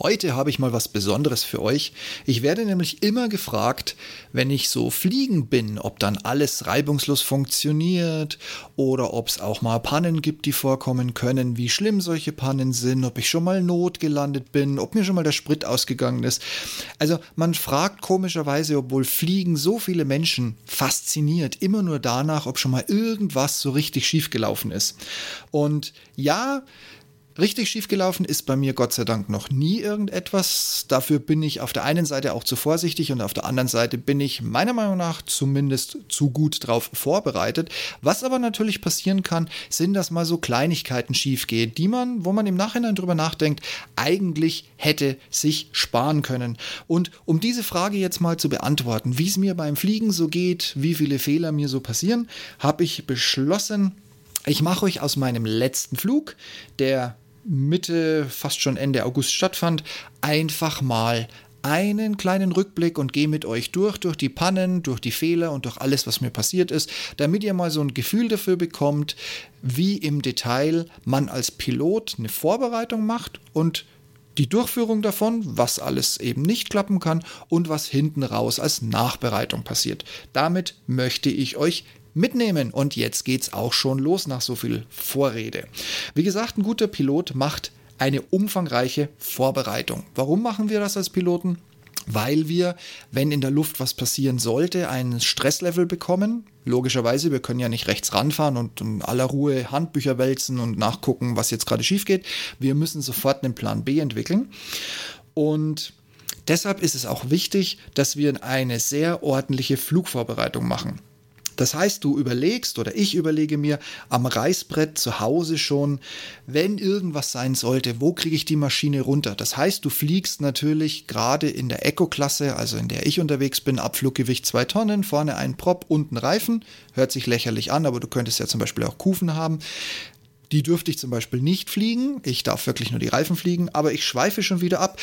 Heute habe ich mal was Besonderes für euch. Ich werde nämlich immer gefragt, wenn ich so fliegen bin, ob dann alles reibungslos funktioniert oder ob es auch mal Pannen gibt, die vorkommen können, wie schlimm solche Pannen sind, ob ich schon mal notgelandet bin, ob mir schon mal der Sprit ausgegangen ist. Also man fragt komischerweise, obwohl Fliegen so viele Menschen fasziniert, immer nur danach, ob schon mal irgendwas so richtig schief gelaufen ist. Und ja, Richtig schiefgelaufen ist bei mir Gott sei Dank noch nie irgendetwas. Dafür bin ich auf der einen Seite auch zu vorsichtig und auf der anderen Seite bin ich meiner Meinung nach zumindest zu gut drauf vorbereitet. Was aber natürlich passieren kann, sind, dass mal so Kleinigkeiten schiefgehen, die man, wo man im Nachhinein drüber nachdenkt, eigentlich hätte sich sparen können. Und um diese Frage jetzt mal zu beantworten, wie es mir beim Fliegen so geht, wie viele Fehler mir so passieren, habe ich beschlossen, ich mache euch aus meinem letzten Flug, der Mitte, fast schon Ende August stattfand, einfach mal einen kleinen Rückblick und gehe mit euch durch, durch die Pannen, durch die Fehler und durch alles, was mir passiert ist, damit ihr mal so ein Gefühl dafür bekommt, wie im Detail man als Pilot eine Vorbereitung macht und die Durchführung davon, was alles eben nicht klappen kann und was hinten raus als Nachbereitung passiert. Damit möchte ich euch mitnehmen. Und jetzt geht's auch schon los nach so viel Vorrede. Wie gesagt, ein guter Pilot macht eine umfangreiche Vorbereitung. Warum machen wir das als Piloten? Weil wir, wenn in der Luft was passieren sollte, ein Stresslevel bekommen. Logischerweise, wir können ja nicht rechts ranfahren und in aller Ruhe Handbücher wälzen und nachgucken, was jetzt gerade schief geht. Wir müssen sofort einen Plan B entwickeln. Und deshalb ist es auch wichtig, dass wir eine sehr ordentliche Flugvorbereitung machen. Das heißt, du überlegst oder ich überlege mir am Reißbrett zu Hause schon, wenn irgendwas sein sollte, wo kriege ich die Maschine runter? Das heißt, du fliegst natürlich gerade in der Eco-Klasse, also in der ich unterwegs bin, Abfluggewicht zwei Tonnen, vorne ein Prop, unten Reifen. Hört sich lächerlich an, aber du könntest ja zum Beispiel auch Kufen haben. Die dürfte ich zum Beispiel nicht fliegen. Ich darf wirklich nur die Reifen fliegen, aber ich schweife schon wieder ab.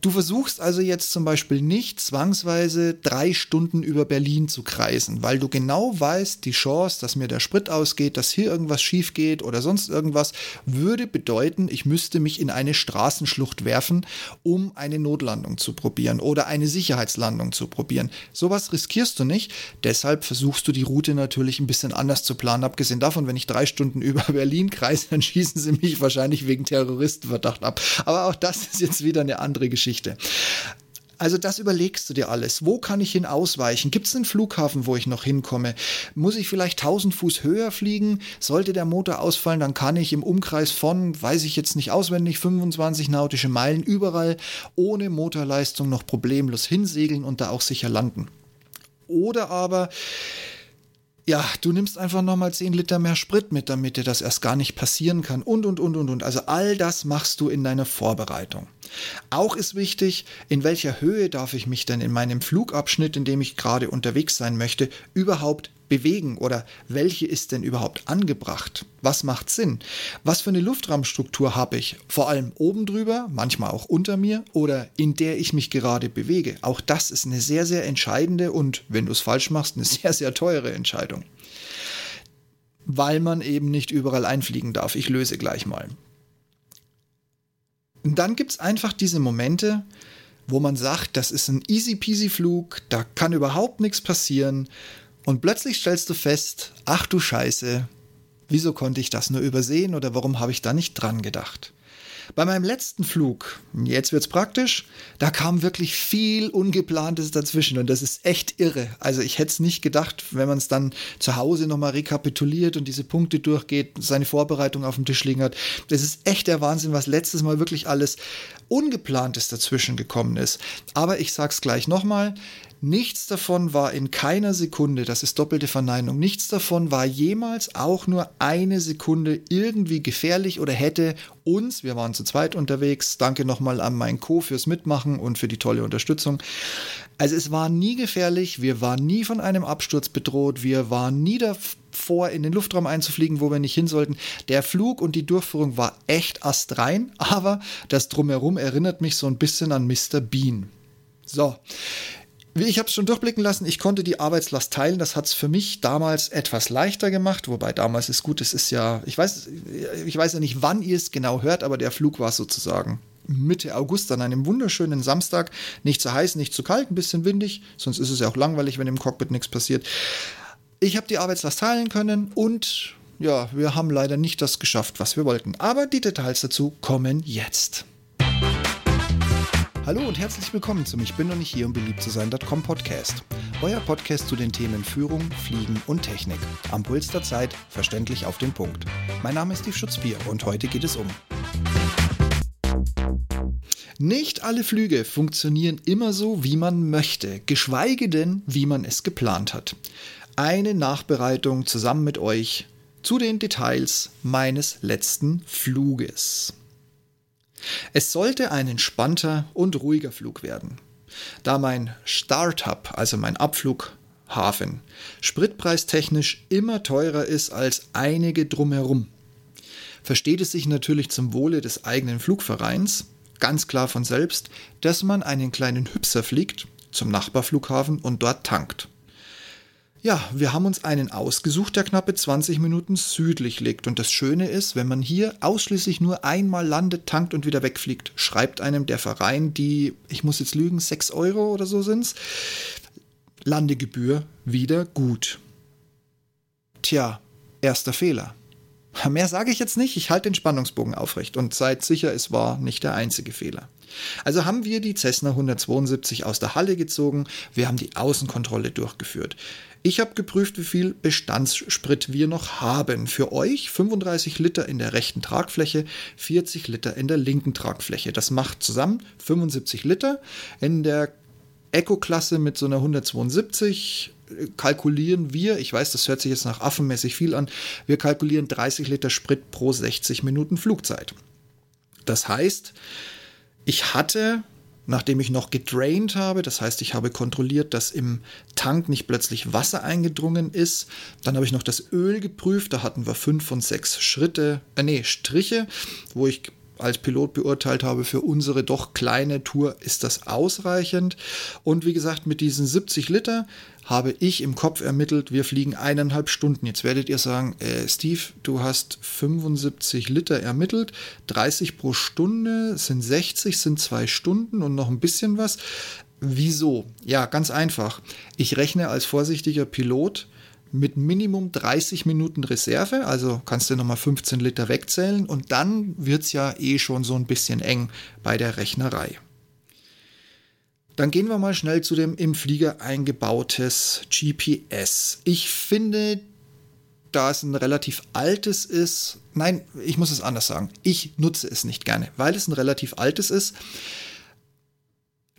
Du versuchst also jetzt zum Beispiel nicht zwangsweise drei Stunden über Berlin zu kreisen, weil du genau weißt, die Chance, dass mir der Sprit ausgeht, dass hier irgendwas schief geht oder sonst irgendwas, würde bedeuten, ich müsste mich in eine Straßenschlucht werfen, um eine Notlandung zu probieren oder eine Sicherheitslandung zu probieren. Sowas riskierst du nicht, deshalb versuchst du die Route natürlich ein bisschen anders zu planen. Abgesehen davon, wenn ich drei Stunden über Berlin kreise, dann schießen sie mich wahrscheinlich wegen Terroristenverdacht ab. Aber auch das ist jetzt wieder eine andere Geschichte. Geschichte. Also das überlegst du dir alles. Wo kann ich hin ausweichen? Gibt es einen Flughafen, wo ich noch hinkomme? Muss ich vielleicht 1000 Fuß höher fliegen? Sollte der Motor ausfallen, dann kann ich im Umkreis von, weiß ich jetzt nicht auswendig, 25 nautische Meilen überall ohne Motorleistung noch problemlos hinsegeln und da auch sicher landen. Oder aber ja, du nimmst einfach nochmal 10 Liter mehr Sprit mit, damit dir das erst gar nicht passieren kann. Und, und, und, und, und. Also all das machst du in deiner Vorbereitung. Auch ist wichtig, in welcher Höhe darf ich mich denn in meinem Flugabschnitt, in dem ich gerade unterwegs sein möchte, überhaupt bewegen oder welche ist denn überhaupt angebracht? Was macht Sinn? Was für eine Luftraumstruktur habe ich? Vor allem oben drüber, manchmal auch unter mir oder in der ich mich gerade bewege. Auch das ist eine sehr, sehr entscheidende und, wenn du es falsch machst, eine sehr, sehr teure Entscheidung. Weil man eben nicht überall einfliegen darf. Ich löse gleich mal. Und dann gibt es einfach diese Momente, wo man sagt, das ist ein easy peasy Flug, da kann überhaupt nichts passieren und plötzlich stellst du fest, ach du Scheiße, wieso konnte ich das nur übersehen oder warum habe ich da nicht dran gedacht? Bei meinem letzten Flug, jetzt wird's praktisch, da kam wirklich viel Ungeplantes dazwischen und das ist echt irre. Also ich hätte es nicht gedacht, wenn man es dann zu Hause nochmal rekapituliert und diese Punkte durchgeht, seine Vorbereitung auf dem Tisch liegen hat. Das ist echt der Wahnsinn, was letztes Mal wirklich alles Ungeplantes dazwischen gekommen ist. Aber ich sag's gleich nochmal, Nichts davon war in keiner Sekunde, das ist doppelte Verneinung, nichts davon war jemals auch nur eine Sekunde irgendwie gefährlich oder hätte uns, wir waren zu zweit unterwegs, danke nochmal an mein Co fürs Mitmachen und für die tolle Unterstützung. Also es war nie gefährlich, wir waren nie von einem Absturz bedroht, wir waren nie davor, in den Luftraum einzufliegen, wo wir nicht hin sollten. Der Flug und die Durchführung war echt astrein, aber das drumherum erinnert mich so ein bisschen an Mr. Bean. So, ich habe es schon durchblicken lassen, ich konnte die Arbeitslast teilen. Das hat es für mich damals etwas leichter gemacht, wobei damals ist gut, es ist ja, ich weiß, ich weiß ja nicht, wann ihr es genau hört, aber der Flug war sozusagen Mitte August an einem wunderschönen Samstag. Nicht zu heiß, nicht zu kalt, ein bisschen windig, sonst ist es ja auch langweilig, wenn im Cockpit nichts passiert. Ich habe die Arbeitslast teilen können und ja, wir haben leider nicht das geschafft, was wir wollten. Aber die Details dazu kommen jetzt. Hallo und herzlich willkommen zum Ich bin noch nicht hier, um beliebt zu sein.com Podcast. Euer Podcast zu den Themen Führung, Fliegen und Technik. Am Puls der Zeit, verständlich auf den Punkt. Mein Name ist Steve Schutzbier und heute geht es um. Nicht alle Flüge funktionieren immer so, wie man möchte, geschweige denn, wie man es geplant hat. Eine Nachbereitung zusammen mit euch zu den Details meines letzten Fluges. Es sollte ein entspannter und ruhiger Flug werden. Da mein Startup, also mein Abflughafen, spritpreistechnisch immer teurer ist als einige drumherum, versteht es sich natürlich zum Wohle des eigenen Flugvereins ganz klar von selbst, dass man einen kleinen Hüpser fliegt zum Nachbarflughafen und dort tankt. Ja, wir haben uns einen ausgesucht, der knappe 20 Minuten südlich liegt. Und das Schöne ist, wenn man hier ausschließlich nur einmal landet, tankt und wieder wegfliegt, schreibt einem der Verein die, ich muss jetzt lügen, 6 Euro oder so sind's, Landegebühr wieder gut. Tja, erster Fehler. Mehr sage ich jetzt nicht, ich halte den Spannungsbogen aufrecht und seid sicher, es war nicht der einzige Fehler. Also haben wir die Cessna 172 aus der Halle gezogen, wir haben die Außenkontrolle durchgeführt. Ich habe geprüft, wie viel Bestandssprit wir noch haben. Für euch 35 Liter in der rechten Tragfläche, 40 Liter in der linken Tragfläche. Das macht zusammen 75 Liter. In der Eco-Klasse mit so einer 172 kalkulieren wir, ich weiß, das hört sich jetzt nach affenmäßig viel an, wir kalkulieren 30 Liter Sprit pro 60 Minuten Flugzeit. Das heißt, ich hatte, nachdem ich noch gedraint habe, das heißt, ich habe kontrolliert, dass im Tank nicht plötzlich Wasser eingedrungen ist, dann habe ich noch das Öl geprüft, da hatten wir fünf und sechs Schritte, äh, nee, Striche, wo ich als Pilot beurteilt habe, für unsere doch kleine Tour ist das ausreichend. Und wie gesagt, mit diesen 70 Liter habe ich im Kopf ermittelt, wir fliegen eineinhalb Stunden. Jetzt werdet ihr sagen, äh, Steve, du hast 75 Liter ermittelt, 30 pro Stunde sind 60, sind zwei Stunden und noch ein bisschen was. Wieso? Ja, ganz einfach. Ich rechne als vorsichtiger Pilot mit Minimum 30 Minuten Reserve, also kannst du nochmal 15 Liter wegzählen und dann wird es ja eh schon so ein bisschen eng bei der Rechnerei. Dann gehen wir mal schnell zu dem im Flieger eingebautes GPS. Ich finde, da es ein relativ altes ist, nein, ich muss es anders sagen, ich nutze es nicht gerne, weil es ein relativ altes ist.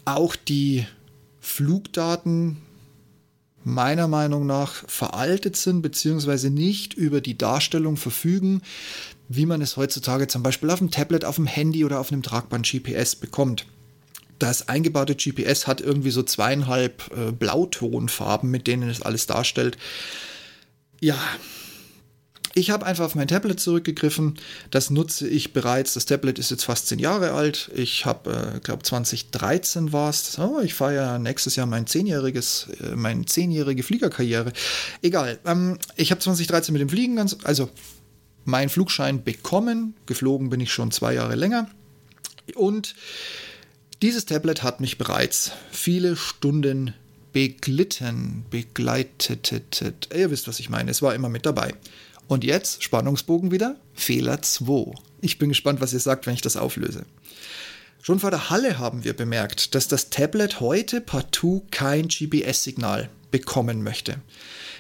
Auch die Flugdaten meiner Meinung nach veraltet sind, beziehungsweise nicht über die Darstellung verfügen, wie man es heutzutage zum Beispiel auf dem Tablet, auf dem Handy oder auf einem Tragband GPS bekommt. Das eingebaute GPS hat irgendwie so zweieinhalb äh, Blautonfarben, mit denen es alles darstellt. Ja, ich habe einfach auf mein Tablet zurückgegriffen. Das nutze ich bereits. Das Tablet ist jetzt fast zehn Jahre alt. Ich habe, äh, glaube 2013 war es. Oh, ich feiere ja nächstes Jahr mein zehnjähriges, äh, meine zehnjährige Fliegerkarriere. Egal. Ähm, ich habe 2013 mit dem Fliegen ganz, also meinen Flugschein bekommen. Geflogen bin ich schon zwei Jahre länger. Und dieses Tablet hat mich bereits viele Stunden beglitten, begleitet. Ihr wisst, was ich meine. Es war immer mit dabei. Und jetzt, Spannungsbogen wieder, Fehler 2. Ich bin gespannt, was ihr sagt, wenn ich das auflöse. Schon vor der Halle haben wir bemerkt, dass das Tablet heute partout kein GPS-Signal bekommen möchte.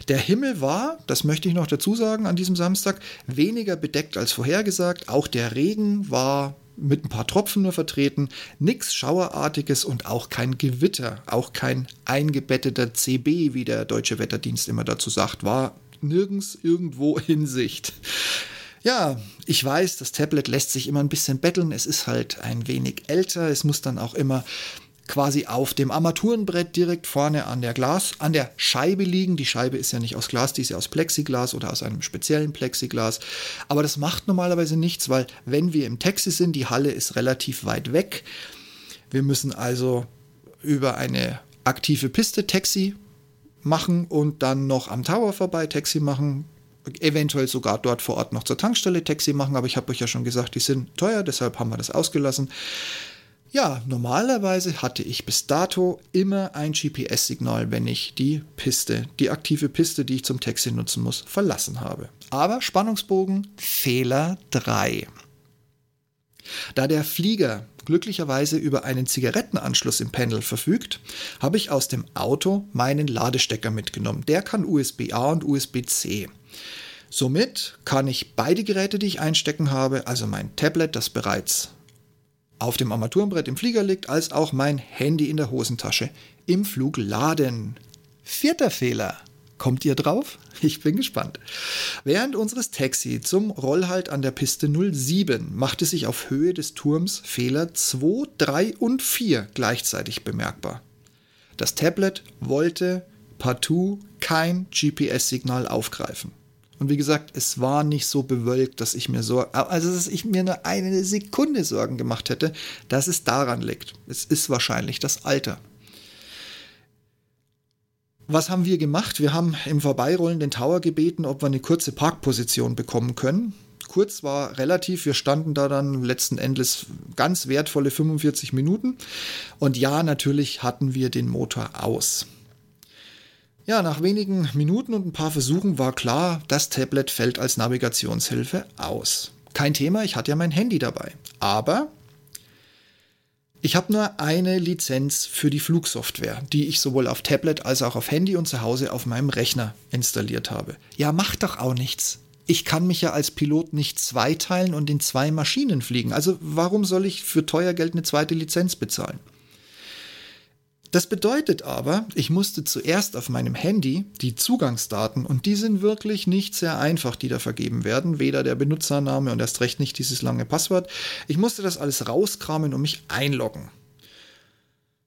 Der Himmel war, das möchte ich noch dazu sagen, an diesem Samstag weniger bedeckt als vorhergesagt. Auch der Regen war mit ein paar Tropfen nur vertreten. Nichts Schauerartiges und auch kein Gewitter, auch kein eingebetteter CB, wie der Deutsche Wetterdienst immer dazu sagt, war nirgends irgendwo in Sicht. Ja, ich weiß, das Tablet lässt sich immer ein bisschen betteln. Es ist halt ein wenig älter. Es muss dann auch immer quasi auf dem Armaturenbrett direkt vorne an der Glas, an der Scheibe liegen. Die Scheibe ist ja nicht aus Glas, die ist ja aus Plexiglas oder aus einem speziellen Plexiglas. Aber das macht normalerweise nichts, weil wenn wir im Taxi sind, die Halle ist relativ weit weg. Wir müssen also über eine aktive Piste Taxi machen und dann noch am Tower vorbei Taxi machen. eventuell sogar dort vor Ort noch zur Tankstelle Taxi machen, aber ich habe euch ja schon gesagt, die sind teuer, deshalb haben wir das ausgelassen. Ja, normalerweise hatte ich bis dato immer ein GPS-Signal, wenn ich die Piste, die aktive Piste, die ich zum Taxi nutzen muss, verlassen habe. Aber Spannungsbogen Fehler 3. Da der Flieger glücklicherweise über einen Zigarettenanschluss im Panel verfügt, habe ich aus dem Auto meinen Ladestecker mitgenommen. Der kann USB-A und USB-C. Somit kann ich beide Geräte, die ich einstecken habe, also mein Tablet, das bereits auf dem Armaturenbrett im Flieger liegt, als auch mein Handy in der Hosentasche im Flug laden. Vierter Fehler. Kommt ihr drauf? Ich bin gespannt. Während unseres Taxi zum Rollhalt an der Piste 07 machte sich auf Höhe des Turms Fehler 2, 3 und 4 gleichzeitig bemerkbar. Das Tablet wollte partout kein GPS-Signal aufgreifen. Und wie gesagt, es war nicht so bewölkt, dass ich mir so, also dass ich mir nur eine Sekunde Sorgen gemacht hätte, dass es daran liegt. Es ist wahrscheinlich das Alter. Was haben wir gemacht? Wir haben im Vorbeirollen den Tower gebeten, ob wir eine kurze Parkposition bekommen können. Kurz war relativ, wir standen da dann letzten Endes ganz wertvolle 45 Minuten. Und ja, natürlich hatten wir den Motor aus. Ja, nach wenigen Minuten und ein paar Versuchen war klar, das Tablet fällt als Navigationshilfe aus. Kein Thema, ich hatte ja mein Handy dabei. Aber ich habe nur eine Lizenz für die Flugsoftware, die ich sowohl auf Tablet als auch auf Handy und zu Hause auf meinem Rechner installiert habe. Ja, macht doch auch nichts. Ich kann mich ja als Pilot nicht zweiteilen und in zwei Maschinen fliegen. Also warum soll ich für teuer Geld eine zweite Lizenz bezahlen? Das bedeutet aber, ich musste zuerst auf meinem Handy die Zugangsdaten, und die sind wirklich nicht sehr einfach, die da vergeben werden, weder der Benutzername und erst recht nicht dieses lange Passwort. Ich musste das alles rauskramen und mich einloggen.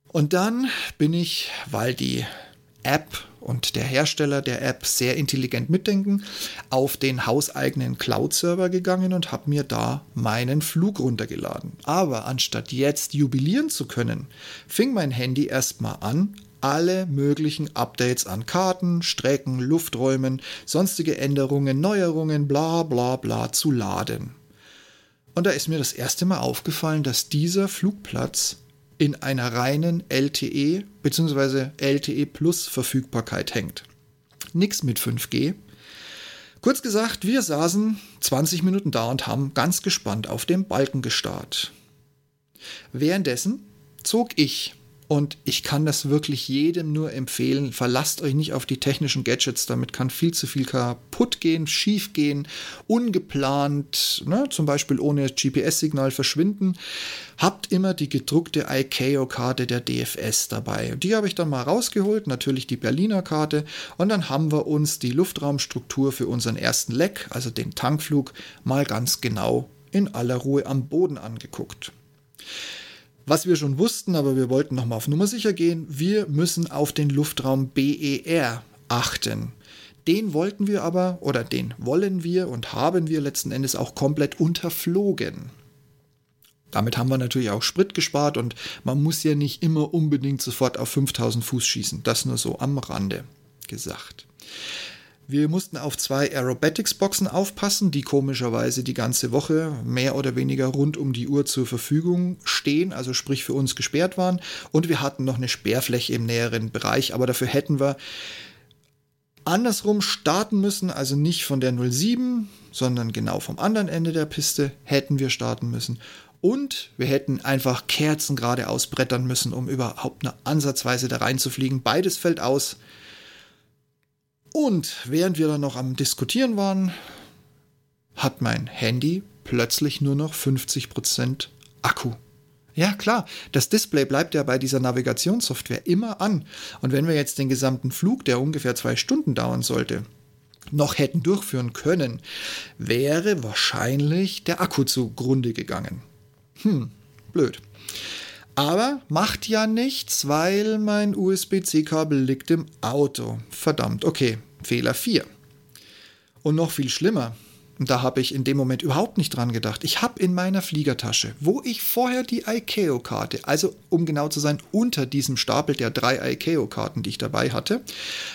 Und dann bin ich, weil die App und der Hersteller der App sehr intelligent mitdenken, auf den hauseigenen Cloud-Server gegangen und habe mir da meinen Flug runtergeladen. Aber anstatt jetzt jubilieren zu können, fing mein Handy erstmal an, alle möglichen Updates an Karten, Strecken, Lufträumen, sonstige Änderungen, Neuerungen, bla bla bla zu laden. Und da ist mir das erste Mal aufgefallen, dass dieser Flugplatz in einer reinen LTE bzw. LTE Plus Verfügbarkeit hängt. Nix mit 5G. Kurz gesagt, wir saßen 20 Minuten da und haben ganz gespannt auf dem Balken gestarrt. Währenddessen zog ich und ich kann das wirklich jedem nur empfehlen. Verlasst euch nicht auf die technischen Gadgets, damit kann viel zu viel kaputt gehen, schief gehen, ungeplant, ne, zum Beispiel ohne GPS-Signal verschwinden. Habt immer die gedruckte ICAO-Karte der DFS dabei. Die habe ich dann mal rausgeholt, natürlich die Berliner Karte. Und dann haben wir uns die Luftraumstruktur für unseren ersten Leck, also den Tankflug, mal ganz genau in aller Ruhe am Boden angeguckt. Was wir schon wussten, aber wir wollten nochmal auf Nummer sicher gehen, wir müssen auf den Luftraum BER achten. Den wollten wir aber, oder den wollen wir und haben wir letzten Endes auch komplett unterflogen. Damit haben wir natürlich auch Sprit gespart und man muss ja nicht immer unbedingt sofort auf 5000 Fuß schießen. Das nur so am Rande gesagt. Wir mussten auf zwei Aerobatics-Boxen aufpassen, die komischerweise die ganze Woche mehr oder weniger rund um die Uhr zur Verfügung stehen, also sprich für uns gesperrt waren. Und wir hatten noch eine Sperrfläche im näheren Bereich, aber dafür hätten wir andersrum starten müssen, also nicht von der 07, sondern genau vom anderen Ende der Piste hätten wir starten müssen. Und wir hätten einfach Kerzen gerade ausbrettern müssen, um überhaupt eine Ansatzweise da reinzufliegen. Beides fällt aus. Und während wir dann noch am Diskutieren waren, hat mein Handy plötzlich nur noch 50% Akku. Ja, klar, das Display bleibt ja bei dieser Navigationssoftware immer an. Und wenn wir jetzt den gesamten Flug, der ungefähr zwei Stunden dauern sollte, noch hätten durchführen können, wäre wahrscheinlich der Akku zugrunde gegangen. Hm, blöd. Aber macht ja nichts, weil mein USB-C-Kabel liegt im Auto. Verdammt, okay, Fehler 4. Und noch viel schlimmer, und da habe ich in dem Moment überhaupt nicht dran gedacht. Ich habe in meiner Fliegertasche, wo ich vorher die ICAO-Karte, also um genau zu sein, unter diesem Stapel der drei ICAO-Karten, die ich dabei hatte,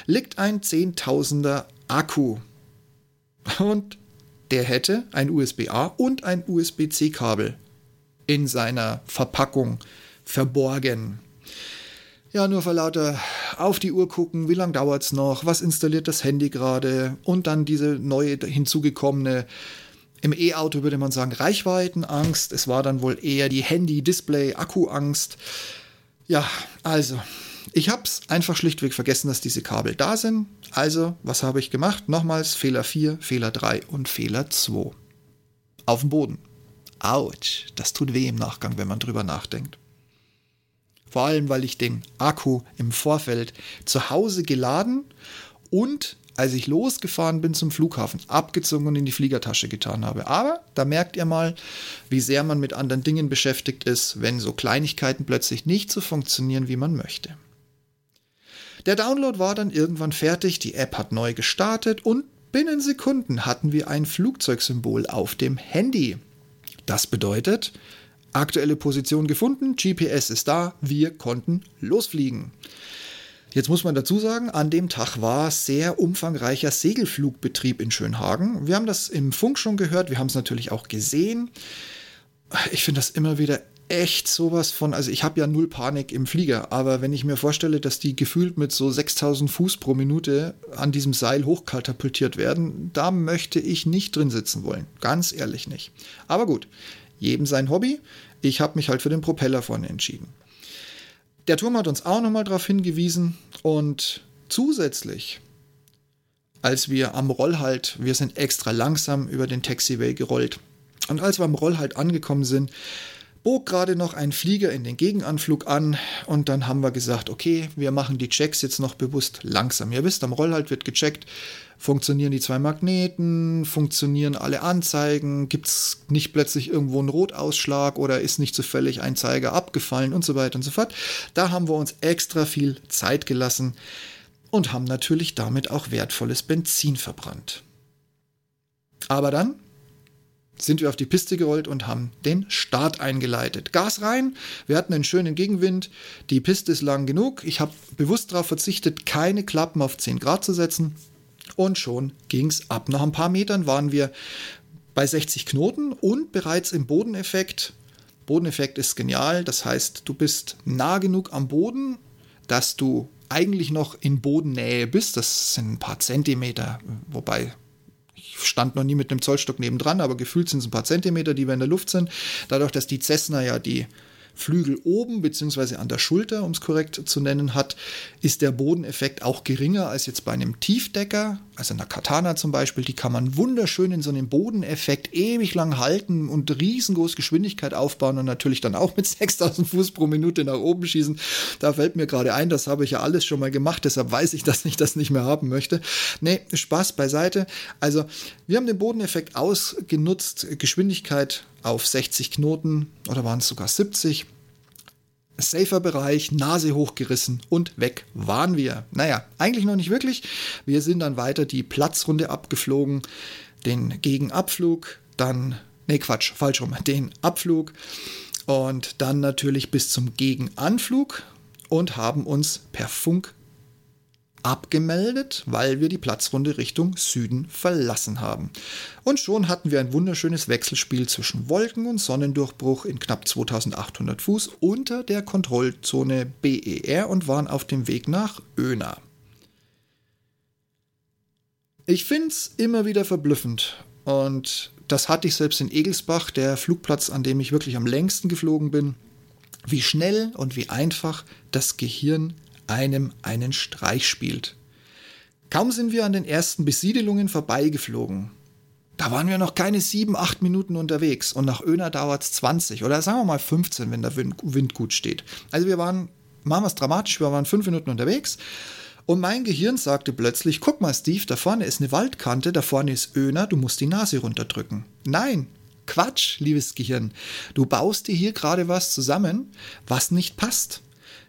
liegt ein Zehntausender Akku Und der hätte ein USB-A und ein USB-C-Kabel in seiner Verpackung verborgen. Ja, nur vor lauter auf die Uhr gucken, wie lange dauert es noch, was installiert das Handy gerade und dann diese neue hinzugekommene, im E-Auto würde man sagen, Reichweitenangst. Es war dann wohl eher die Handy-Display-Akkuangst. Ja, also, ich habe es einfach schlichtweg vergessen, dass diese Kabel da sind. Also, was habe ich gemacht? Nochmals Fehler 4, Fehler 3 und Fehler 2. Auf dem Boden. Autsch, das tut weh im Nachgang, wenn man drüber nachdenkt. Vor allem, weil ich den Akku im Vorfeld zu Hause geladen und als ich losgefahren bin zum Flughafen, abgezogen und in die Fliegertasche getan habe. Aber da merkt ihr mal, wie sehr man mit anderen Dingen beschäftigt ist, wenn so Kleinigkeiten plötzlich nicht so funktionieren, wie man möchte. Der Download war dann irgendwann fertig, die App hat neu gestartet und binnen Sekunden hatten wir ein Flugzeugsymbol auf dem Handy. Das bedeutet, aktuelle Position gefunden, GPS ist da, wir konnten losfliegen. Jetzt muss man dazu sagen, an dem Tag war sehr umfangreicher Segelflugbetrieb in Schönhagen. Wir haben das im Funk schon gehört, wir haben es natürlich auch gesehen. Ich finde das immer wieder echt sowas von, also ich habe ja null Panik im Flieger, aber wenn ich mir vorstelle, dass die gefühlt mit so 6000 Fuß pro Minute an diesem Seil hochkatapultiert werden, da möchte ich nicht drin sitzen wollen. Ganz ehrlich nicht. Aber gut, jedem sein Hobby. Ich habe mich halt für den Propeller vorne entschieden. Der Turm hat uns auch nochmal darauf hingewiesen und zusätzlich, als wir am Rollhalt, wir sind extra langsam über den Taxiway gerollt und als wir am Rollhalt angekommen sind, bog gerade noch ein Flieger in den Gegenanflug an und dann haben wir gesagt, okay, wir machen die Checks jetzt noch bewusst langsam. Ihr wisst, am Rollhalt wird gecheckt, funktionieren die zwei Magneten, funktionieren alle Anzeigen, gibt es nicht plötzlich irgendwo einen Rotausschlag oder ist nicht zufällig ein Zeiger abgefallen und so weiter und so fort. Da haben wir uns extra viel Zeit gelassen und haben natürlich damit auch wertvolles Benzin verbrannt. Aber dann sind wir auf die Piste gerollt und haben den Start eingeleitet. Gas rein, wir hatten einen schönen Gegenwind, die Piste ist lang genug. Ich habe bewusst darauf verzichtet, keine Klappen auf 10 Grad zu setzen. Und schon ging es ab. Nach ein paar Metern waren wir bei 60 Knoten und bereits im Bodeneffekt. Bodeneffekt ist genial, das heißt, du bist nah genug am Boden, dass du eigentlich noch in Bodennähe bist. Das sind ein paar Zentimeter, wobei stand noch nie mit einem Zollstock nebendran, aber gefühlt sind es ein paar Zentimeter, die wir in der Luft sind. Dadurch, dass die Cessna ja die Flügel oben bzw. an der Schulter, um es korrekt zu nennen, hat, ist der Bodeneffekt auch geringer als jetzt bei einem Tiefdecker, also einer Katana zum Beispiel. Die kann man wunderschön in so einem Bodeneffekt ewig lang halten und riesengroß Geschwindigkeit aufbauen und natürlich dann auch mit 6000 Fuß pro Minute nach oben schießen. Da fällt mir gerade ein, das habe ich ja alles schon mal gemacht, deshalb weiß ich, dass ich das nicht mehr haben möchte. Nee, Spaß beiseite. Also, wir haben den Bodeneffekt ausgenutzt, Geschwindigkeit auf 60 Knoten oder waren es sogar 70. Safer Bereich, Nase hochgerissen und weg waren wir. Naja, eigentlich noch nicht wirklich. Wir sind dann weiter die Platzrunde abgeflogen, den Gegenabflug, dann, nee Quatsch, falsch rum, den Abflug und dann natürlich bis zum Gegenanflug und haben uns per Funk abgemeldet, weil wir die Platzrunde Richtung Süden verlassen haben. Und schon hatten wir ein wunderschönes Wechselspiel zwischen Wolken und Sonnendurchbruch in knapp 2800 Fuß unter der Kontrollzone BER und waren auf dem Weg nach Öna. Ich finde es immer wieder verblüffend und das hatte ich selbst in Egelsbach, der Flugplatz, an dem ich wirklich am längsten geflogen bin, wie schnell und wie einfach das Gehirn einem einen Streich spielt. Kaum sind wir an den ersten Besiedelungen vorbeigeflogen. Da waren wir noch keine sieben, acht Minuten unterwegs und nach Öner dauert es 20 oder sagen wir mal 15, wenn der Wind gut steht. Also wir waren, machen wir es dramatisch, wir waren fünf Minuten unterwegs und mein Gehirn sagte plötzlich, guck mal Steve, da vorne ist eine Waldkante, da vorne ist Öner, du musst die Nase runterdrücken. Nein, Quatsch, liebes Gehirn. Du baust dir hier gerade was zusammen, was nicht passt.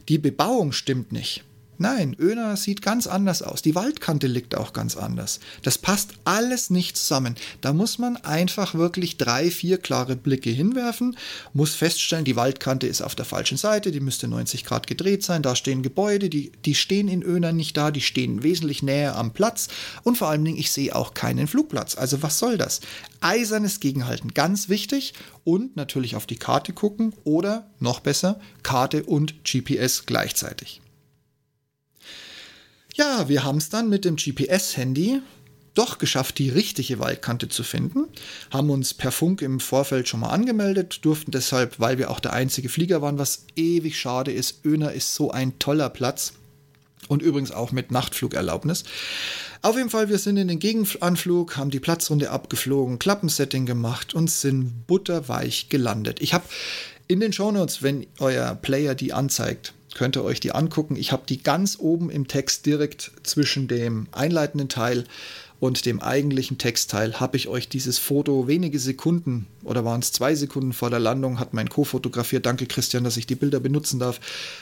Die Bebauung stimmt nicht. Nein, Öner sieht ganz anders aus. Die Waldkante liegt auch ganz anders. Das passt alles nicht zusammen. Da muss man einfach wirklich drei, vier klare Blicke hinwerfen, muss feststellen, die Waldkante ist auf der falschen Seite, die müsste 90 Grad gedreht sein, da stehen Gebäude, die, die stehen in Öner nicht da, die stehen wesentlich näher am Platz und vor allen Dingen, ich sehe auch keinen Flugplatz. Also was soll das? Eisernes Gegenhalten, ganz wichtig und natürlich auf die Karte gucken oder noch besser, Karte und GPS gleichzeitig. Ja, wir haben es dann mit dem GPS-Handy doch geschafft, die richtige Waldkante zu finden, haben uns per Funk im Vorfeld schon mal angemeldet, durften deshalb, weil wir auch der einzige Flieger waren, was ewig schade ist. Öner ist so ein toller Platz und übrigens auch mit Nachtflugerlaubnis. Auf jeden Fall, wir sind in den Gegenanflug, haben die Platzrunde abgeflogen, Klappensetting gemacht und sind butterweich gelandet. Ich habe in den Shownotes, wenn euer Player die anzeigt, könnt ihr euch die angucken. Ich habe die ganz oben im Text direkt zwischen dem einleitenden Teil und dem eigentlichen Textteil habe ich euch dieses Foto wenige Sekunden oder waren es zwei Sekunden vor der Landung, hat mein Co-fotografiert, danke Christian, dass ich die Bilder benutzen darf,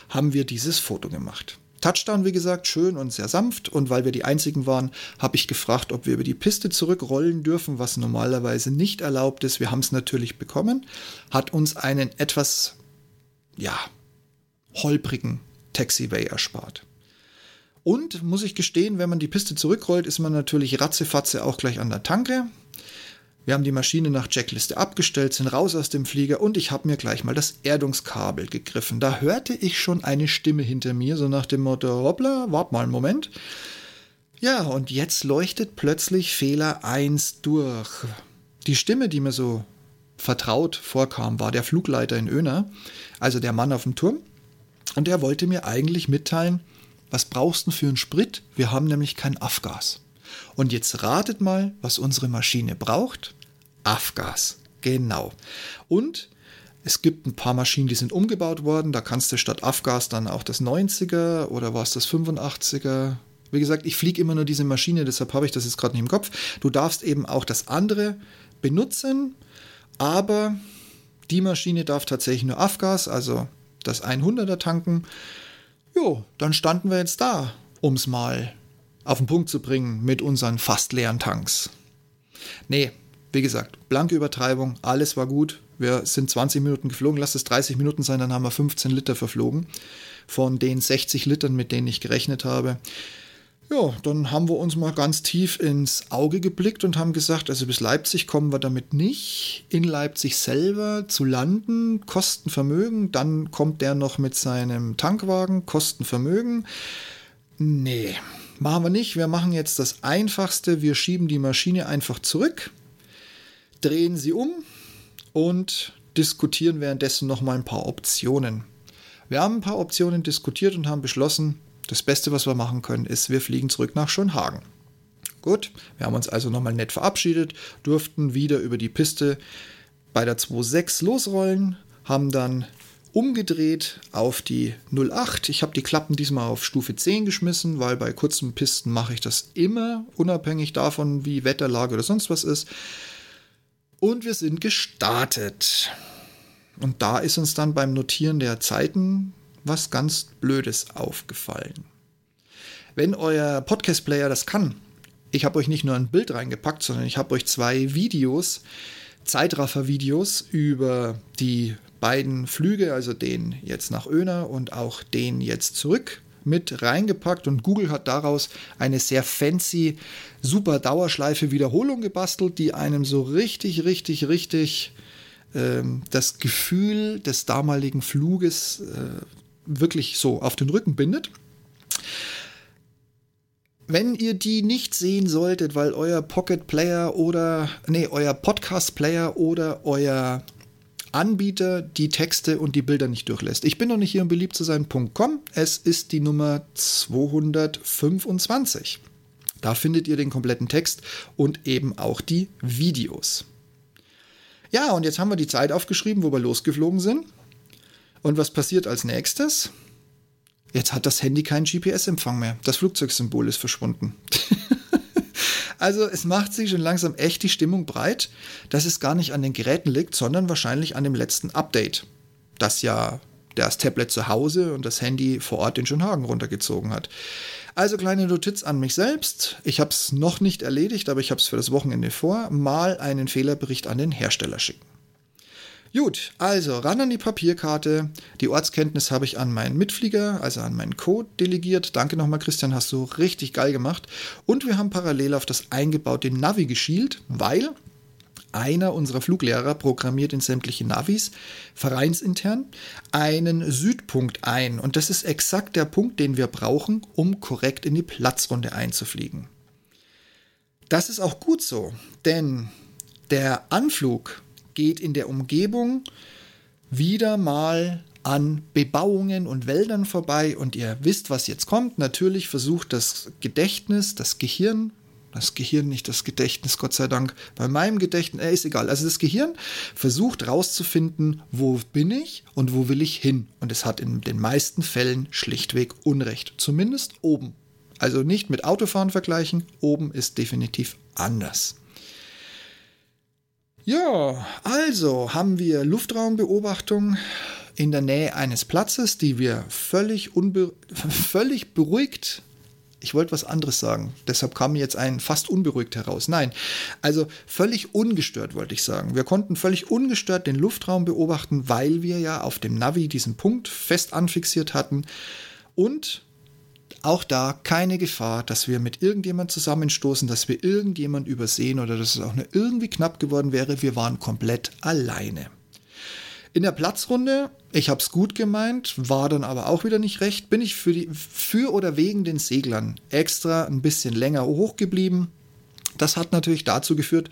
haben wir dieses Foto gemacht. Touchdown, wie gesagt, schön und sehr sanft. Und weil wir die einzigen waren, habe ich gefragt, ob wir über die Piste zurückrollen dürfen, was normalerweise nicht erlaubt ist. Wir haben es natürlich bekommen. Hat uns einen etwas, ja, holprigen Taxiway erspart. Und muss ich gestehen, wenn man die Piste zurückrollt, ist man natürlich ratzefatze auch gleich an der Tanke. Wir haben die Maschine nach Checkliste abgestellt, sind raus aus dem Flieger und ich habe mir gleich mal das Erdungskabel gegriffen. Da hörte ich schon eine Stimme hinter mir, so nach dem Motto, hoppla, wart mal einen Moment. Ja, und jetzt leuchtet plötzlich Fehler 1 durch. Die Stimme, die mir so vertraut vorkam, war der Flugleiter in Öner, also der Mann auf dem Turm. Und er wollte mir eigentlich mitteilen, was brauchst du für einen Sprit? Wir haben nämlich kein Afgas. Und jetzt ratet mal, was unsere Maschine braucht. Afgas. Genau. Und es gibt ein paar Maschinen, die sind umgebaut worden. Da kannst du statt Afgas dann auch das 90er oder war es das 85er? Wie gesagt, ich fliege immer nur diese Maschine, deshalb habe ich das jetzt gerade nicht im Kopf. Du darfst eben auch das andere benutzen, aber die Maschine darf tatsächlich nur Afgas, also das 100er tanken. Jo, dann standen wir jetzt da, um es mal auf den Punkt zu bringen mit unseren fast leeren Tanks. Nee, wie gesagt, blanke Übertreibung, alles war gut. Wir sind 20 Minuten geflogen, lass es 30 Minuten sein, dann haben wir 15 Liter verflogen. Von den 60 Litern, mit denen ich gerechnet habe. Ja, dann haben wir uns mal ganz tief ins Auge geblickt und haben gesagt, also bis Leipzig kommen wir damit nicht. In Leipzig selber zu landen, Kostenvermögen. Dann kommt der noch mit seinem Tankwagen, Kostenvermögen. Nee, machen wir nicht. Wir machen jetzt das Einfachste. Wir schieben die Maschine einfach zurück, drehen sie um und diskutieren währenddessen noch mal ein paar Optionen. Wir haben ein paar Optionen diskutiert und haben beschlossen, das Beste, was wir machen können, ist, wir fliegen zurück nach Schönhagen. Gut, wir haben uns also nochmal nett verabschiedet, durften wieder über die Piste bei der 2.6 losrollen, haben dann umgedreht auf die 08. Ich habe die Klappen diesmal auf Stufe 10 geschmissen, weil bei kurzen Pisten mache ich das immer, unabhängig davon, wie Wetterlage oder sonst was ist. Und wir sind gestartet. Und da ist uns dann beim Notieren der Zeiten was ganz Blödes aufgefallen. Wenn euer Podcast-Player das kann, ich habe euch nicht nur ein Bild reingepackt, sondern ich habe euch zwei Videos, Zeitraffer-Videos über die beiden Flüge, also den jetzt nach Öner und auch den jetzt zurück mit reingepackt und Google hat daraus eine sehr fancy, super Dauerschleife Wiederholung gebastelt, die einem so richtig, richtig, richtig ähm, das Gefühl des damaligen Fluges äh, wirklich so auf den Rücken bindet. Wenn ihr die nicht sehen solltet, weil euer Pocket Player oder, nee, euer Podcast Player oder euer Anbieter die Texte und die Bilder nicht durchlässt. Ich bin noch nicht hier, um beliebt zu sein.com. Es ist die Nummer 225. Da findet ihr den kompletten Text und eben auch die Videos. Ja, und jetzt haben wir die Zeit aufgeschrieben, wo wir losgeflogen sind. Und was passiert als nächstes? Jetzt hat das Handy keinen GPS-Empfang mehr. Das Flugzeugsymbol ist verschwunden. also es macht sich schon langsam echt die Stimmung breit, dass es gar nicht an den Geräten liegt, sondern wahrscheinlich an dem letzten Update, das ja das Tablet zu Hause und das Handy vor Ort in Schönhagen runtergezogen hat. Also kleine Notiz an mich selbst. Ich habe es noch nicht erledigt, aber ich habe es für das Wochenende vor. Mal einen Fehlerbericht an den Hersteller schicken. Gut, also ran an die Papierkarte. Die Ortskenntnis habe ich an meinen Mitflieger, also an meinen Code delegiert. Danke nochmal, Christian, hast du richtig geil gemacht. Und wir haben parallel auf das eingebaute Navi geschielt, weil einer unserer Fluglehrer programmiert in sämtliche Navis vereinsintern einen Südpunkt ein. Und das ist exakt der Punkt, den wir brauchen, um korrekt in die Platzrunde einzufliegen. Das ist auch gut so, denn der Anflug geht in der Umgebung wieder mal an Bebauungen und Wäldern vorbei und ihr wisst, was jetzt kommt. Natürlich versucht das Gedächtnis, das Gehirn, das Gehirn, nicht das Gedächtnis, Gott sei Dank, bei meinem Gedächtnis, äh, ist egal. Also das Gehirn versucht rauszufinden, wo bin ich und wo will ich hin. Und es hat in den meisten Fällen schlichtweg Unrecht. Zumindest oben. Also nicht mit Autofahren vergleichen, oben ist definitiv anders. Ja, also haben wir Luftraumbeobachtung in der Nähe eines Platzes, die wir völlig, völlig beruhigt ich wollte was anderes sagen. Deshalb kam mir jetzt ein fast unberuhigt heraus. Nein, also völlig ungestört wollte ich sagen. Wir konnten völlig ungestört den Luftraum beobachten, weil wir ja auf dem Navi diesen Punkt fest anfixiert hatten. Und auch da keine Gefahr, dass wir mit irgendjemand zusammenstoßen, dass wir irgendjemand übersehen oder dass es auch nur irgendwie knapp geworden wäre. Wir waren komplett alleine. In der Platzrunde, ich habe es gut gemeint, war dann aber auch wieder nicht recht, bin ich für, die, für oder wegen den Seglern extra ein bisschen länger hochgeblieben. Das hat natürlich dazu geführt,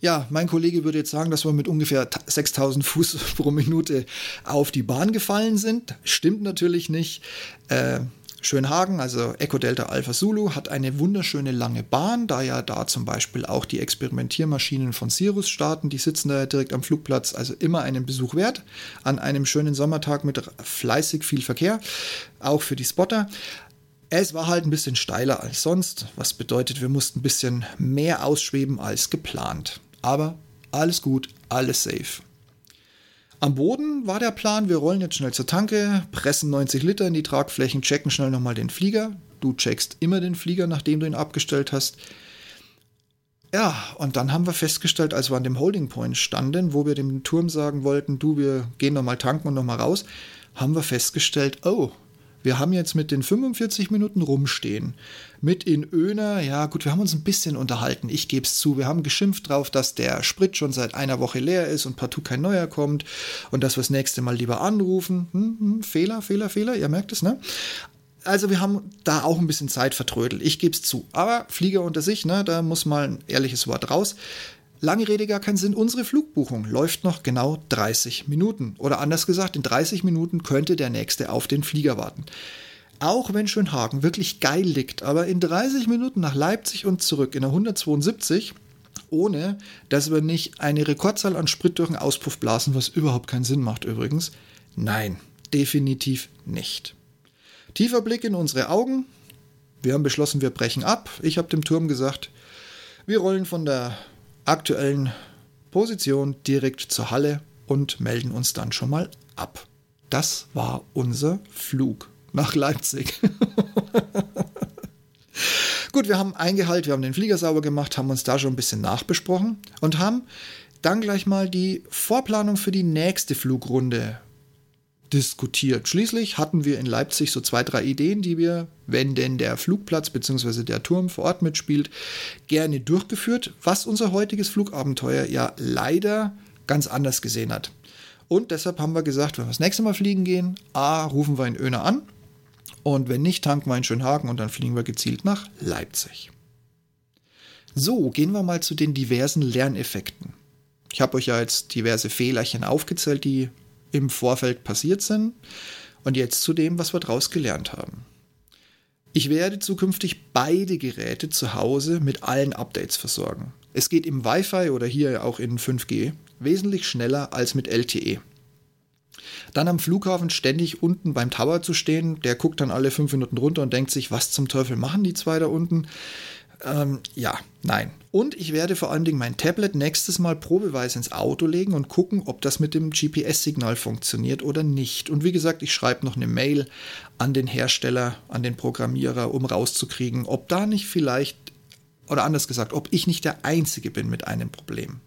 ja, mein Kollege würde jetzt sagen, dass wir mit ungefähr 6000 Fuß pro Minute auf die Bahn gefallen sind. Stimmt natürlich nicht. Äh, Schönhagen, also Echo Delta Alpha Zulu, hat eine wunderschöne lange Bahn, da ja da zum Beispiel auch die Experimentiermaschinen von Cirrus starten. Die sitzen da direkt am Flugplatz, also immer einen Besuch wert. An einem schönen Sommertag mit fleißig viel Verkehr, auch für die Spotter. Es war halt ein bisschen steiler als sonst, was bedeutet, wir mussten ein bisschen mehr ausschweben als geplant. Aber alles gut, alles safe. Am Boden war der Plan, wir rollen jetzt schnell zur Tanke, pressen 90 Liter in die Tragflächen, checken schnell nochmal den Flieger. Du checkst immer den Flieger, nachdem du ihn abgestellt hast. Ja, und dann haben wir festgestellt, als wir an dem Holding Point standen, wo wir dem Turm sagen wollten, du, wir gehen nochmal tanken und nochmal raus, haben wir festgestellt, oh, wir haben jetzt mit den 45 Minuten rumstehen, mit in Öner, ja gut, wir haben uns ein bisschen unterhalten, ich gebe es zu, wir haben geschimpft drauf, dass der Sprit schon seit einer Woche leer ist und partout kein neuer kommt und dass wir das nächste Mal lieber anrufen. Hm, hm, Fehler, Fehler, Fehler, ihr merkt es, ne? Also wir haben da auch ein bisschen Zeit vertrödelt, ich gebe es zu. Aber Flieger unter sich, ne, da muss mal ein ehrliches Wort raus. Lange Rede gar keinen Sinn. Unsere Flugbuchung läuft noch genau 30 Minuten. Oder anders gesagt, in 30 Minuten könnte der nächste auf den Flieger warten. Auch wenn Schönhagen wirklich geil liegt, aber in 30 Minuten nach Leipzig und zurück in der 172, ohne dass wir nicht eine Rekordzahl an Sprit durch den Auspuff blasen, was überhaupt keinen Sinn macht übrigens. Nein, definitiv nicht. Tiefer Blick in unsere Augen. Wir haben beschlossen, wir brechen ab. Ich habe dem Turm gesagt, wir rollen von der aktuellen Position direkt zur Halle und melden uns dann schon mal ab. Das war unser Flug nach Leipzig. Gut, wir haben eingehalt, wir haben den Flieger sauber gemacht, haben uns da schon ein bisschen nachbesprochen und haben dann gleich mal die Vorplanung für die nächste Flugrunde diskutiert. Schließlich hatten wir in Leipzig so zwei, drei Ideen, die wir, wenn denn der Flugplatz bzw. der Turm vor Ort mitspielt, gerne durchgeführt, was unser heutiges Flugabenteuer ja leider ganz anders gesehen hat. Und deshalb haben wir gesagt, wenn wir das nächste Mal fliegen gehen, A, rufen wir in Öner an und wenn nicht, tanken wir in Schönhagen und dann fliegen wir gezielt nach Leipzig. So, gehen wir mal zu den diversen Lerneffekten. Ich habe euch ja jetzt diverse Fehlerchen aufgezählt, die im Vorfeld passiert sind. Und jetzt zu dem, was wir daraus gelernt haben. Ich werde zukünftig beide Geräte zu Hause mit allen Updates versorgen. Es geht im Wi-Fi oder hier auch in 5G wesentlich schneller als mit LTE. Dann am Flughafen ständig unten beim Tower zu stehen, der guckt dann alle fünf Minuten runter und denkt sich, was zum Teufel machen die zwei da unten? Ähm, ja, nein. Und ich werde vor allen Dingen mein Tablet nächstes Mal probeweise ins Auto legen und gucken, ob das mit dem GPS-Signal funktioniert oder nicht. Und wie gesagt, ich schreibe noch eine Mail an den Hersteller, an den Programmierer, um rauszukriegen, ob da nicht vielleicht, oder anders gesagt, ob ich nicht der Einzige bin mit einem Problem.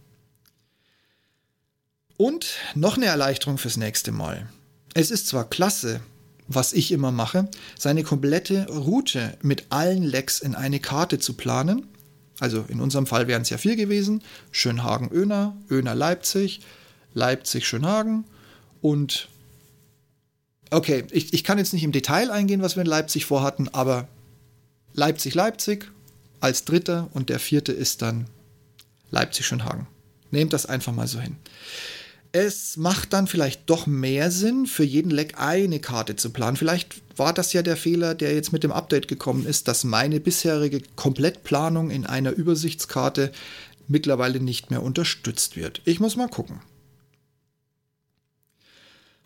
Und noch eine Erleichterung fürs nächste Mal. Es ist zwar klasse, was ich immer mache, seine komplette Route mit allen Lecks in eine Karte zu planen. Also in unserem Fall wären es ja vier gewesen. Schönhagen-Öner, Öner-Leipzig, Leipzig-Schönhagen und okay, ich, ich kann jetzt nicht im Detail eingehen, was wir in Leipzig vorhatten, aber Leipzig-Leipzig als dritter und der vierte ist dann Leipzig-Schönhagen. Nehmt das einfach mal so hin. Es macht dann vielleicht doch mehr Sinn, für jeden Leck eine Karte zu planen. Vielleicht war das ja der Fehler, der jetzt mit dem Update gekommen ist, dass meine bisherige Komplettplanung in einer Übersichtskarte mittlerweile nicht mehr unterstützt wird. Ich muss mal gucken.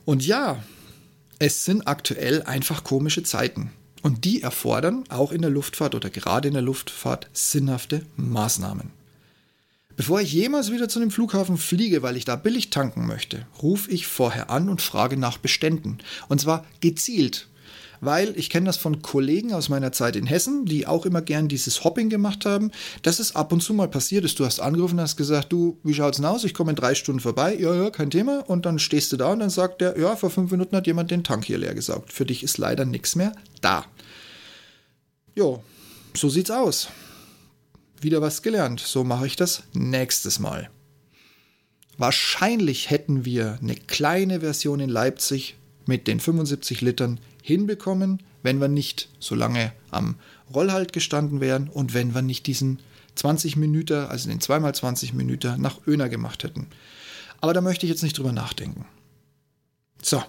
Und ja, es sind aktuell einfach komische Zeiten. Und die erfordern auch in der Luftfahrt oder gerade in der Luftfahrt sinnhafte Maßnahmen. Bevor ich jemals wieder zu dem Flughafen fliege, weil ich da billig tanken möchte, rufe ich vorher an und frage nach Beständen. Und zwar gezielt. Weil ich kenne das von Kollegen aus meiner Zeit in Hessen, die auch immer gern dieses Hopping gemacht haben, dass es ab und zu mal passiert ist. Du hast angerufen und hast gesagt, du, wie schaut's denn aus? Ich komme in drei Stunden vorbei. Ja, ja, kein Thema. Und dann stehst du da und dann sagt der, ja, vor fünf Minuten hat jemand den Tank hier leer gesaugt. Für dich ist leider nichts mehr da. Jo, so sieht's aus wieder was gelernt. So mache ich das nächstes Mal. Wahrscheinlich hätten wir eine kleine Version in Leipzig mit den 75 Litern hinbekommen, wenn wir nicht so lange am Rollhalt gestanden wären und wenn wir nicht diesen 20 Minuten, also den 2x20 Minuten nach Öner gemacht hätten. Aber da möchte ich jetzt nicht drüber nachdenken. So,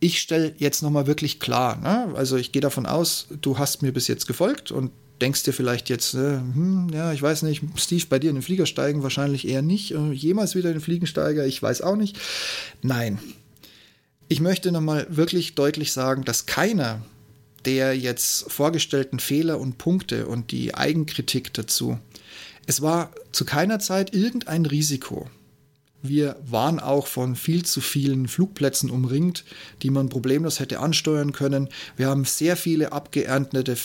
ich stelle jetzt nochmal wirklich klar, ne? also ich gehe davon aus, du hast mir bis jetzt gefolgt und denkst dir vielleicht jetzt, äh, hm, ja, ich weiß nicht, Steve, bei dir in den Flieger steigen wahrscheinlich eher nicht. Äh, jemals wieder in den Fliegensteiger, ich weiß auch nicht. Nein. Ich möchte nochmal wirklich deutlich sagen, dass keiner der jetzt vorgestellten Fehler und Punkte und die Eigenkritik dazu, es war zu keiner Zeit irgendein Risiko. Wir waren auch von viel zu vielen Flugplätzen umringt, die man problemlos hätte ansteuern können. Wir haben sehr viele abgeerntete,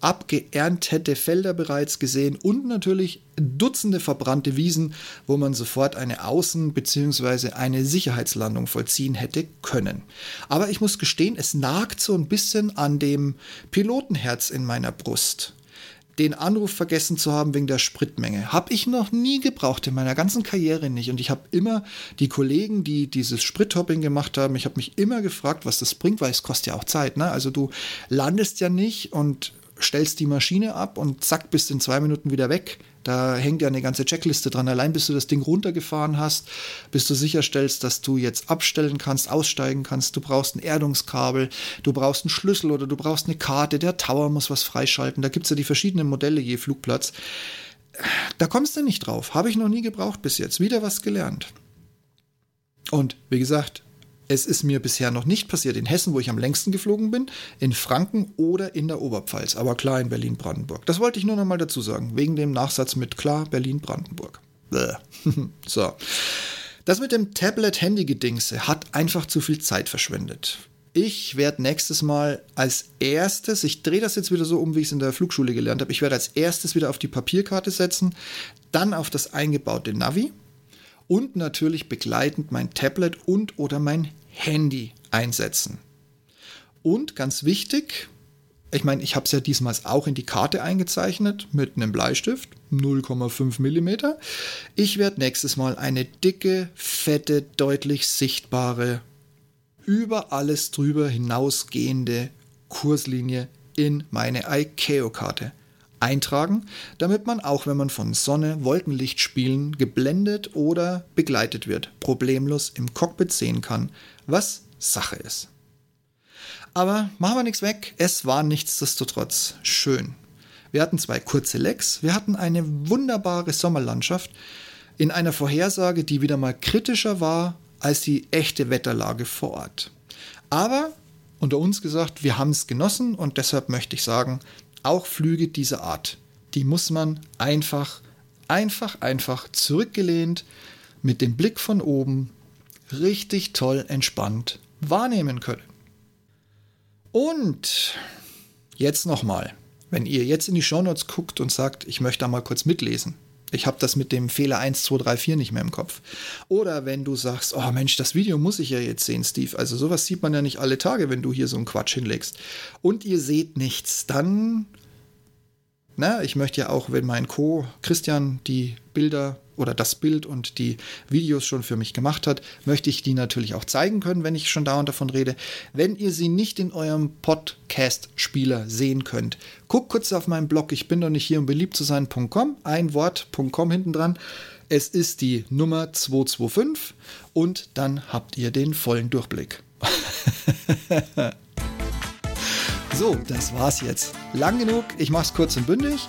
abgeerntete Felder bereits gesehen und natürlich Dutzende verbrannte Wiesen, wo man sofort eine Außen- bzw. eine Sicherheitslandung vollziehen hätte können. Aber ich muss gestehen, es nagt so ein bisschen an dem Pilotenherz in meiner Brust den Anruf vergessen zu haben wegen der Spritmenge. Habe ich noch nie gebraucht in meiner ganzen Karriere nicht. Und ich habe immer die Kollegen, die dieses Sprithopping gemacht haben, ich habe mich immer gefragt, was das bringt, weil es kostet ja auch Zeit. Ne? Also du landest ja nicht und stellst die Maschine ab und zack, bist in zwei Minuten wieder weg. Da hängt ja eine ganze Checkliste dran. Allein bis du das Ding runtergefahren hast, bis du sicherstellst, dass du jetzt abstellen kannst, aussteigen kannst. Du brauchst ein Erdungskabel, du brauchst einen Schlüssel oder du brauchst eine Karte. Der Tower muss was freischalten. Da gibt es ja die verschiedenen Modelle je Flugplatz. Da kommst du nicht drauf. Habe ich noch nie gebraucht bis jetzt. Wieder was gelernt. Und wie gesagt, es ist mir bisher noch nicht passiert in Hessen, wo ich am längsten geflogen bin, in Franken oder in der Oberpfalz, aber klar in Berlin-Brandenburg. Das wollte ich nur noch mal dazu sagen, wegen dem Nachsatz mit klar Berlin-Brandenburg. so. Das mit dem Tablet-Handy-Gedingse hat einfach zu viel Zeit verschwendet. Ich werde nächstes Mal als erstes, ich drehe das jetzt wieder so um, wie ich es in der Flugschule gelernt habe, ich werde als erstes wieder auf die Papierkarte setzen, dann auf das eingebaute Navi, und natürlich begleitend mein Tablet und oder mein Handy einsetzen. Und ganz wichtig, ich meine, ich habe es ja diesmal auch in die Karte eingezeichnet mit einem Bleistift, 0,5 mm. Ich werde nächstes Mal eine dicke, fette, deutlich sichtbare, über alles drüber hinausgehende Kurslinie in meine ICAO-Karte eintragen, damit man auch wenn man von Sonne, Wolkenlichtspielen geblendet oder begleitet wird, problemlos im Cockpit sehen kann, was Sache ist. Aber machen wir nichts weg, es war nichtsdestotrotz schön. Wir hatten zwei kurze Lecks, wir hatten eine wunderbare Sommerlandschaft in einer Vorhersage, die wieder mal kritischer war als die echte Wetterlage vor Ort. Aber unter uns gesagt, wir haben es genossen und deshalb möchte ich sagen, auch Flüge dieser Art, die muss man einfach, einfach, einfach zurückgelehnt mit dem Blick von oben richtig toll entspannt wahrnehmen können. Und jetzt nochmal, wenn ihr jetzt in die Shownotes guckt und sagt, ich möchte da mal kurz mitlesen. Ich habe das mit dem Fehler 1, 2, 3, 4 nicht mehr im Kopf. Oder wenn du sagst, oh Mensch, das Video muss ich ja jetzt sehen, Steve. Also sowas sieht man ja nicht alle Tage, wenn du hier so einen Quatsch hinlegst. Und ihr seht nichts, dann na, ich möchte ja auch, wenn mein Co. Christian die Bilder oder das Bild und die Videos schon für mich gemacht hat, möchte ich die natürlich auch zeigen können, wenn ich schon dauernd davon rede. Wenn ihr sie nicht in eurem Podcast-Spieler sehen könnt, guckt kurz auf meinen Blog, ich bin doch nicht hier, um beliebt zu sein.com, ein Wort.com hinten dran. Es ist die Nummer 225 und dann habt ihr den vollen Durchblick. So, das war's jetzt. Lang genug, ich mach's kurz und bündig.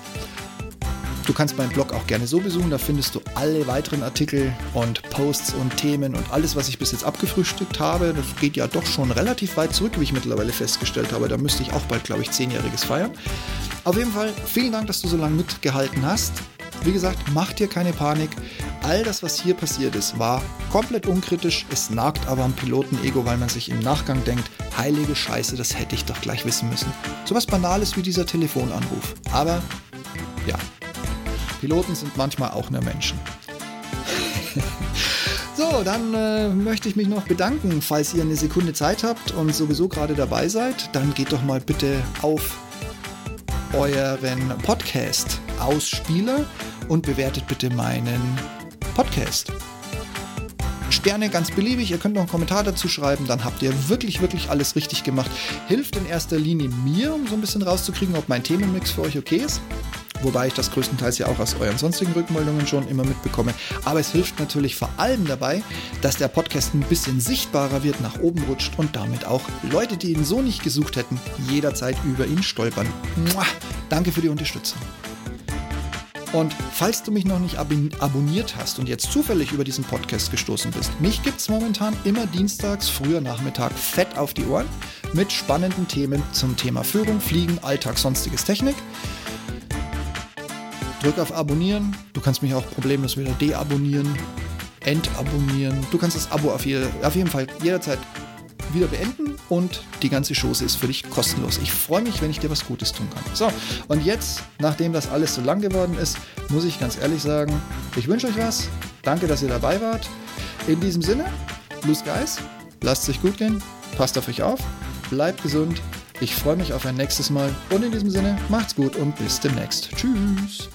Du kannst meinen Blog auch gerne so besuchen, da findest du alle weiteren Artikel und Posts und Themen und alles, was ich bis jetzt abgefrühstückt habe. Das geht ja doch schon relativ weit zurück, wie ich mittlerweile festgestellt habe. Da müsste ich auch bald, glaube ich, zehnjähriges feiern. Auf jeden Fall, vielen Dank, dass du so lange mitgehalten hast. Wie gesagt, mach dir keine Panik. All das, was hier passiert ist, war komplett unkritisch. Es nagt aber am Piloten-Ego, weil man sich im Nachgang denkt, heilige Scheiße, das hätte ich doch gleich wissen müssen. So was Banales wie dieser Telefonanruf. Aber ja, Piloten sind manchmal auch nur Menschen. So, dann äh, möchte ich mich noch bedanken, falls ihr eine Sekunde Zeit habt und sowieso gerade dabei seid, dann geht doch mal bitte auf euren Podcast Ausspieler und bewertet bitte meinen Podcast. Sterne ganz beliebig, ihr könnt noch einen Kommentar dazu schreiben, dann habt ihr wirklich, wirklich alles richtig gemacht. Hilft in erster Linie mir, um so ein bisschen rauszukriegen, ob mein Themenmix für euch okay ist. Wobei ich das größtenteils ja auch aus euren sonstigen Rückmeldungen schon immer mitbekomme. Aber es hilft natürlich vor allem dabei, dass der Podcast ein bisschen sichtbarer wird, nach oben rutscht und damit auch Leute, die ihn so nicht gesucht hätten, jederzeit über ihn stolpern. Mua, danke für die Unterstützung. Und falls du mich noch nicht ab abonniert hast und jetzt zufällig über diesen Podcast gestoßen bist, mich gibt es momentan immer dienstags, früher Nachmittag, fett auf die Ohren mit spannenden Themen zum Thema Führung, Fliegen, Alltag, sonstiges Technik. Drück auf Abonnieren. Du kannst mich auch problemlos wieder deabonnieren, entabonnieren. Du kannst das Abo auf, jede, auf jeden Fall jederzeit wieder beenden und die ganze Chose ist für dich kostenlos. Ich freue mich, wenn ich dir was Gutes tun kann. So, und jetzt, nachdem das alles so lang geworden ist, muss ich ganz ehrlich sagen, ich wünsche euch was. Danke, dass ihr dabei wart. In diesem Sinne, Blue Skies, lasst es euch gut gehen, passt auf euch auf, bleibt gesund. Ich freue mich auf ein nächstes Mal und in diesem Sinne, macht's gut und bis demnächst. Tschüss.